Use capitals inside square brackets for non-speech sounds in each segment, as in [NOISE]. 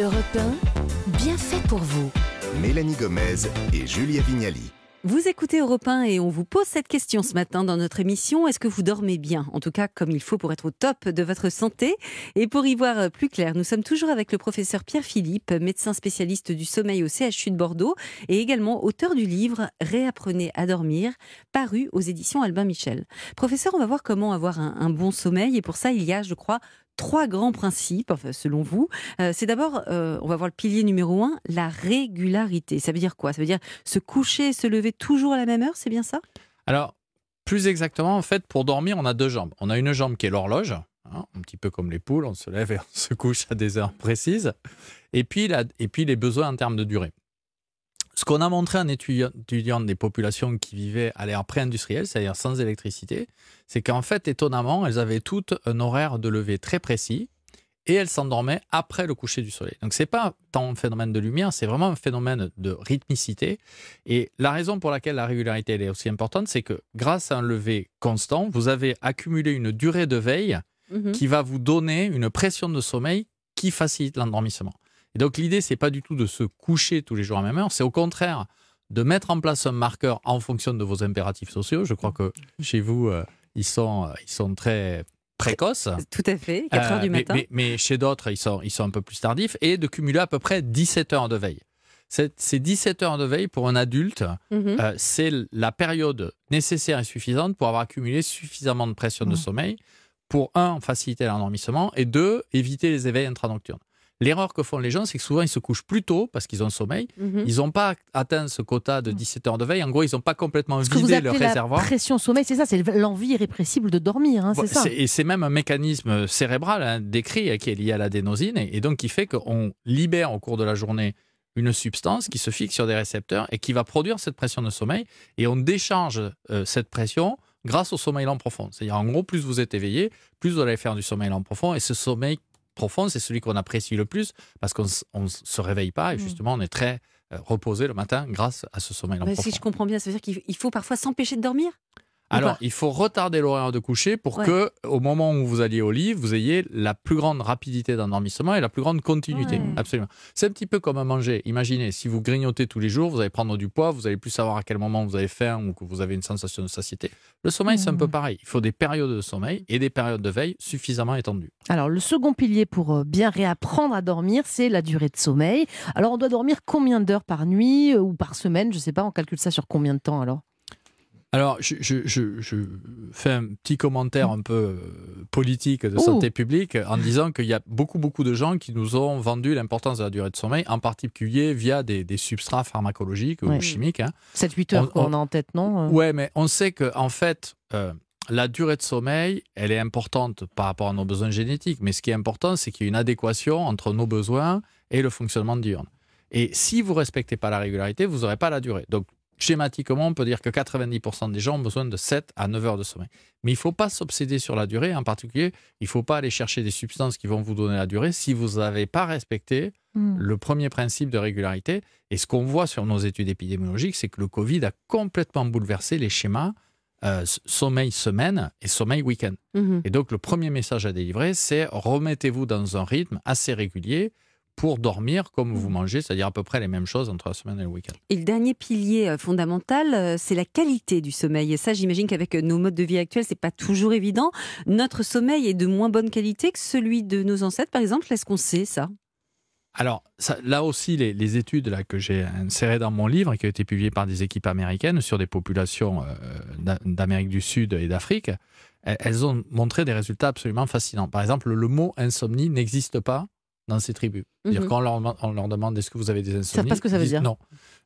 Europe 1, bien fait pour vous. Mélanie Gomez et Julia Vignali. Vous écoutez Europe 1 et on vous pose cette question ce matin dans notre émission. Est-ce que vous dormez bien? En tout cas, comme il faut pour être au top de votre santé. Et pour y voir plus clair, nous sommes toujours avec le professeur Pierre Philippe, médecin spécialiste du sommeil au CHU de Bordeaux et également auteur du livre Réapprenez à dormir, paru aux éditions Albin Michel. Professeur, on va voir comment avoir un, un bon sommeil et pour ça, il y a, je crois, trois grands principes, selon vous. Euh, c'est d'abord, euh, on va voir le pilier numéro un, la régularité. Ça veut dire quoi? Ça veut dire se coucher et se lever toujours à la même heure, c'est bien ça? Alors, plus exactement, en fait, pour dormir, on a deux jambes. On a une jambe qui est l'horloge, hein, un petit peu comme les poules, on se lève et on se couche à des heures précises. Et puis, la, et puis les besoins en termes de durée. Ce qu'on a montré en étudiant des populations qui vivaient à l'ère pré-industrielle, c'est-à-dire sans électricité, c'est qu'en fait, étonnamment, elles avaient toutes un horaire de lever très précis et elles s'endormaient après le coucher du soleil. Donc c'est pas tant un phénomène de lumière, c'est vraiment un phénomène de rythmicité. Et la raison pour laquelle la régularité elle est aussi importante, c'est que grâce à un lever constant, vous avez accumulé une durée de veille mmh. qui va vous donner une pression de sommeil qui facilite l'endormissement. Et donc l'idée, c'est pas du tout de se coucher tous les jours à la même heure, c'est au contraire de mettre en place un marqueur en fonction de vos impératifs sociaux. Je crois que chez vous, euh, ils, sont, ils sont très précoces. Tout à fait, 4 heures du matin. Mais, mais, chez d'autres, ils sont, ils sont un peu plus tardifs. Et de cumuler à peu près 17 heures de veille. Ces 17 heures de veille pour un adulte, mhm. euh, c'est la période nécessaire et suffisante pour avoir accumulé suffisamment de pression de sommeil pour, un, faciliter l'endormissement et deux, éviter les éveils intranocturnes. L'erreur que font les gens, c'est que souvent ils se couchent plus tôt parce qu'ils ont sommeil. Mhm. Ils n'ont pas atteint ce quota de 17 heures de veille. En gros, ils n'ont pas complètement vidé leur réservoir. La pression sommeil, c'est ça, c'est l'envie irrépressible de dormir, hein, c'est ça. Et c'est même un mécanisme cérébral hein, décrit qui est lié à l'adénosine et, donc qui fait qu'on libère au cours de la journée une substance qui se fixe sur des récepteurs et qui va produire cette pression de sommeil et on décharge euh, cette pression grâce au sommeil lent profond. C'est-à-dire en gros, plus vous êtes éveillé, plus vous allez faire du sommeil lent profond et ce sommeil profond, c'est celui qu'on apprécie le plus parce qu'on ne se réveille pas et mm. justement on est très euh, reposé le matin grâce à ce sommeil profond. Si je comprends bien, ça veut dire qu'il faut parfois s'empêcher de dormir? Alors, il faut retarder l'horaire de coucher pour que, au moment où vous alliez au lit, vous ayez la plus grande rapidité d'endormissement et la plus grande continuité. Absolument. C'est un petit peu comme à manger. Imaginez, si vous grignotez tous les jours, vous allez prendre du poids, vous allez plus savoir à quel moment vous avez faim ou que vous avez une sensation de satiété. Le sommeil, c'est un peu mmh. pareil. Il faut des périodes de sommeil et des périodes de veille suffisamment étendues. Alors, le second pilier pour euh, bien réapprendre à dormir, c'est la durée de sommeil. Alors, on doit dormir combien d'heures par nuit euh, ou par semaine Je ne sais pas, on calcule ça sur combien de temps alors? Alors, je, fais un petit commentaire un peu euh, politique de santé publique en disant qu'il y a beaucoup, beaucoup de gens qui nous ont vendu l'importance de la durée de sommeil, en particulier via des, substrats pharmacologiques ou chimiques. 7-8 hein. heures qu'on a en tête, non euh? Ouais, mais on sait que en fait, euh, la durée de sommeil, elle est importante par rapport à nos besoins génétiques, mais ce qui est important, c'est qu'il y ait une adéquation entre nos besoins et le fonctionnement diurne. Et si vous respectez pas la régularité, vous n'aurez pas la durée. Donc, schématiquement, on peut dire que 90% des gens ont besoin de 7 à 9 heures de sommeil. Mais il ne faut pas s'obséder sur la durée. En particulier, il ne faut pas aller chercher des substances qui vont vous donner la durée si vous n'avez pas respecté hmm. le premier principe de régularité. Et ce qu'on voit sur nos études épidémiologiques, c'est que le Covid a complètement bouleversé les schémas euh, sommeil semaine et sommeil week-end. Mhm. Et donc, le premier message à délivrer, c'est remettez-vous dans un rythme assez régulier pour dormir comme vous mm. mangez, c'est-à-dire à peu près les mêmes choses entre la semaine et le week-end. Et le dernier pilier euh, fondamental, euh, c'est la qualité du sommeil. Et ça, j'imagine qu'avec euh, nos modes de vie actuels, c'est pas toujours évident. Notre sommeil est de moins bonne qualité que celui de nos ancêtres, par exemple. Est-ce qu'on sait ça? Alors, là aussi, les, études là, que j'ai insérées dans mon livre, qui ont été publiées par des équipes américaines sur des populations d'Amérique du Sud et d'Afrique, elles ont montré des résultats absolument fascinants. Par exemple, le mot insomnie n'existe pas dans ces tribus. mhm. Quand on leur, demande est-ce que vous avez des insomnies, pas ce que ça veut dire. Non.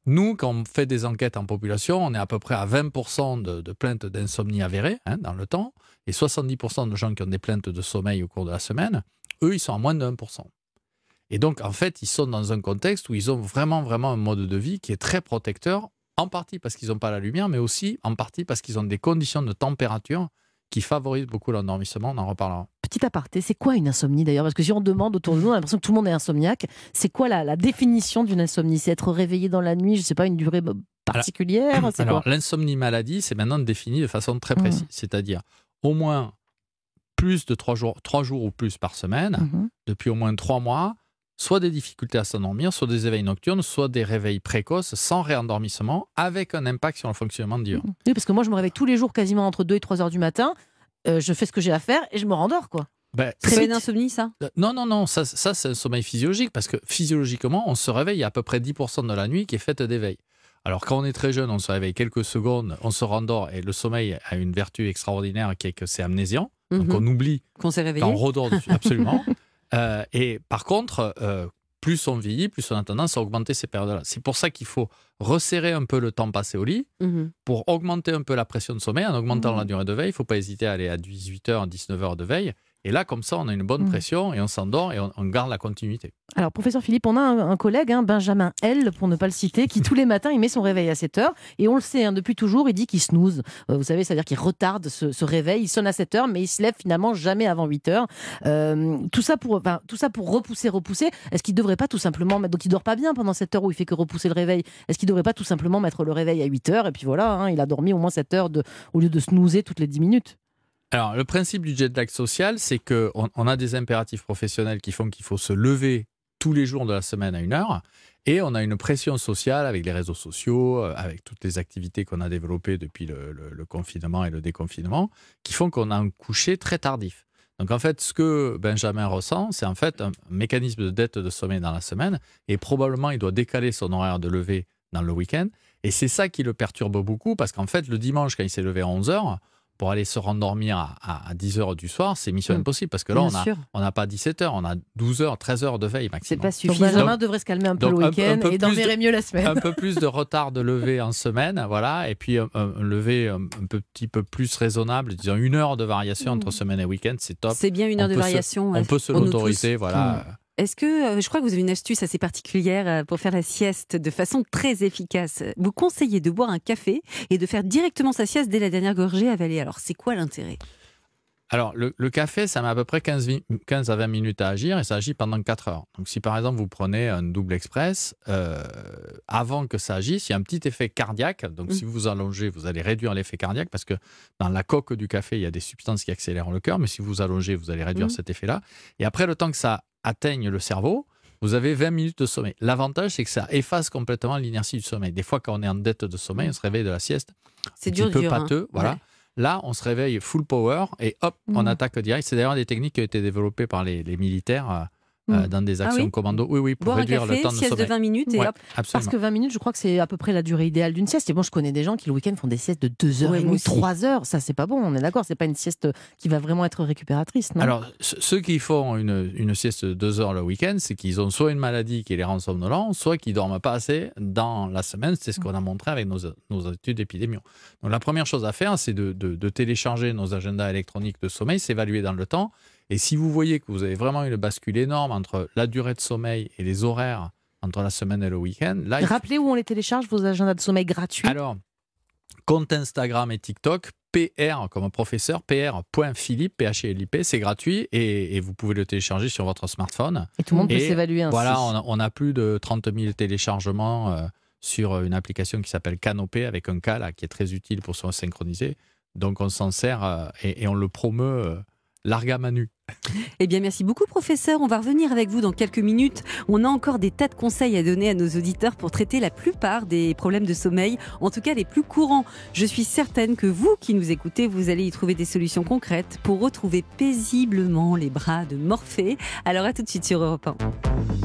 Nous, quand on fait des enquêtes en population, on est à peu près à 20% de, plaintes d'insomnie avérées hein, dans le temps, et 70% de gens qui ont des plaintes de sommeil au cours de la semaine, eux, ils sont à moins de 1%. Et donc, en fait, ils sont dans un contexte où ils ont vraiment, vraiment un mode de vie qui est très protecteur, en partie parce qu'ils n'ont pas la lumière, mais aussi en partie parce qu'ils ont des conditions de température qui favorisent beaucoup l'endormissement. On en reparlera petit aparté, c'est quoi une insomnie d'ailleurs? Parce que si on demande autour de nous, on a l'impression que tout le monde est insomniaque. C'est quoi la, définition d'une insomnie? C'est être réveillé dans la nuit, je ne sais pas, une durée particulière? [CLEARS THROAT] Alors, l'insomnie maladie, c'est maintenant défini de façon très précise. Mmh. C'est-à-dire au moins plus de trois jours, trois jours ou plus par semaine, mmh depuis au moins trois mois, soit des difficultés à s'endormir, soit des éveils nocturnes, soit des réveils précoces sans réendormissement, avec un impact sur le fonctionnement diurne. Oui, parce que moi, je me réveille tous les jours quasiment entre 2 et 3 heures du matin. Euh, je fais ce que j'ai à faire et je me rendors, quoi. Ben, C'est une insomnie, ça Euh, Non, non, non, ça, ça c'est un sommeil physiologique parce que physiologiquement, on se réveille il y a à peu près 10% de la nuit qui est faite d'éveil. Alors quand on est très jeune, on se réveille quelques secondes, on se rendort et le sommeil a une vertu extraordinaire qui est que c'est amnésiant. Donc Mhm. on oublie Qu'on s'est réveillé quand on redort dessus, absolument. [LAUGHS] Euh, et par contre, euh, plus on vieillit, plus on a tendance à augmenter ces périodes-là. C'est pour ça qu'il faut resserrer un peu le temps passé au lit Mhm. pour augmenter un peu la pression de sommeil. En augmentant Mhm. la durée de veille, il ne faut pas hésiter à aller à 18h, 19h de veille. Et là, comme ça, on a une bonne Mhm. pression et on s'endort et on, on garde la continuité. Alors, professeur Philippe, on a un, un collègue, hein, Benjamin L, pour ne pas le citer, qui tous les matins, il met son réveil à 7 heures. Et on le sait, hein, depuis toujours, il dit qu'il snooze. Euh, vous savez, c'est-à-dire qu'il retarde ce, ce réveil. Il sonne à 7 heures, mais il se lève finalement jamais avant 8 heures. Euh, tout, ça pour, enfin, tout ça pour repousser, repousser. Est-ce qu'il ne devrait pas tout simplement mettre. Donc, il dort pas bien pendant 7 heures où il fait que repousser le réveil. Est-ce qu'il ne devrait pas tout simplement mettre le réveil à 8 heures Et puis voilà, hein, il a dormi au moins 7 heures de, au lieu de snoozer toutes les 10 minutes? Alors, le principe du jet lag social, c'est qu'on on a des impératifs professionnels qui font qu'il faut se lever tous les jours de la semaine à une heure. Et on a une pression sociale avec les réseaux sociaux, euh, avec toutes les activités qu'on a développées depuis le, confinement et le déconfinement, qui font qu'on a un coucher très tardif. Donc en fait, ce que Benjamin ressent, c'est en fait un mécanisme de dette de sommeil dans la semaine, et probablement il doit décaler son horaire de lever dans le week-end. Et c'est ça qui le perturbe beaucoup, parce qu'en fait, le dimanche, quand il s'est levé à 11h, pour aller se rendormir à, 10h du soir, c'est mission Mm. impossible, parce que là, Bien on a- sûr. on n'a pas 17h, on a 12h, 13h de veille C'est maximum. pas Donc, suffisant. Benjamin devrait se calmer un peu donc, le week-end et de- mieux la semaine. un peu plus de retard de lever en semaine, voilà, et puis un, un lever un, un petit peu plus raisonnable, disons une heure de variation entre semaine et week-end, c'est top. C'est bien une heure On de peut se- variation. On peut se l'autoriser, voilà. Est-ce que, euh, je crois que vous avez une astuce assez particulière euh, pour faire la sieste de façon très efficace. Vous conseillez de boire un café et de faire directement sa sieste dès la dernière gorgée avalée. Alors, c'est quoi l'intérêt? Alors, le, le café, ça met à peu près 15, vi- 15 à 20 minutes à agir et ça agit pendant 4 heures. Donc, si par exemple vous prenez un double express, euh, avant que ça agisse, il y a un petit effet cardiaque. Donc, Mm. si vous vous allongez, vous allez réduire l'effet cardiaque parce que dans la coque du café, il y a des substances qui accélèrent le cœur. Mais si vous vous allongez, vous allez réduire Mm. cet effet-là. Et après, le temps que ça atteigne le cerveau, vous avez 20 minutes de sommeil. L'avantage, c'est que ça efface complètement l'inertie du sommeil. Des fois, quand on est en dette de sommeil, on se réveille de la sieste C'est dur, peu dur. hein. pâteux, voilà. Ouais. Là, on se réveille full power et hop, on Mhm. attaque direct. C'est d'ailleurs des techniques qui ont été développées par les, les militaires euh, Mhm. dans des Ah actions oui commando. Oui, oui, pour Boire un réduire café, le temps de sieste de sommeil. 20 minutes et Ouais, hop. Parce que 20 minutes, je crois que c'est à peu près la durée idéale d'une sieste. Et moi, je connais des gens qui, le week-end, font des siestes de 2 heures Ouais, et demie, aussi. 3 heures. Ça, c'est pas bon, on est d'accord. C'est pas une sieste qui va vraiment être récupératrice, non? Alors, ce- ceux qui font une, une sieste de deux heures le week-end, c'est qu'ils ont soit une maladie qui les rend somnolents, soit qu'ils dorment pas assez dans la semaine. C'est ce qu'on a montré avec nos, nos études épidémiaux. Donc, la première chose à faire, c'est de, de- de télécharger nos agendas électroniques de sommeil, s'évaluer dans le temps. Et si vous voyez que vous avez vraiment une bascule énorme entre la durée de sommeil et les horaires entre la semaine et le week-end, là, il Rappelez où on les télécharge, vos agendas de sommeil gratuits. alors, compte Instagram et TikTok, PR comme professeur, pr.philippe, P-H-I-L-I-P, c'est gratuit et, et vous pouvez le télécharger sur votre smartphone. et tout le monde peut s'évaluer ainsi. Voilà, on a, on a plus de 30 000 téléchargements euh, sur une application qui s'appelle Canopé avec un K là, qui est très utile pour se synchroniser. Donc on s'en sert euh, et, et on le promeut euh, larga manu. Eh bien, merci beaucoup, professeur. On va revenir avec vous dans quelques minutes. On a encore des tas de conseils à donner à nos auditeurs pour traiter la plupart des problèmes de sommeil, en tout cas les plus courants. Je suis certaine que vous qui nous écoutez, vous allez y trouver des solutions concrètes pour retrouver paisiblement les bras de Morphée. Alors, à tout de suite sur Europe 1.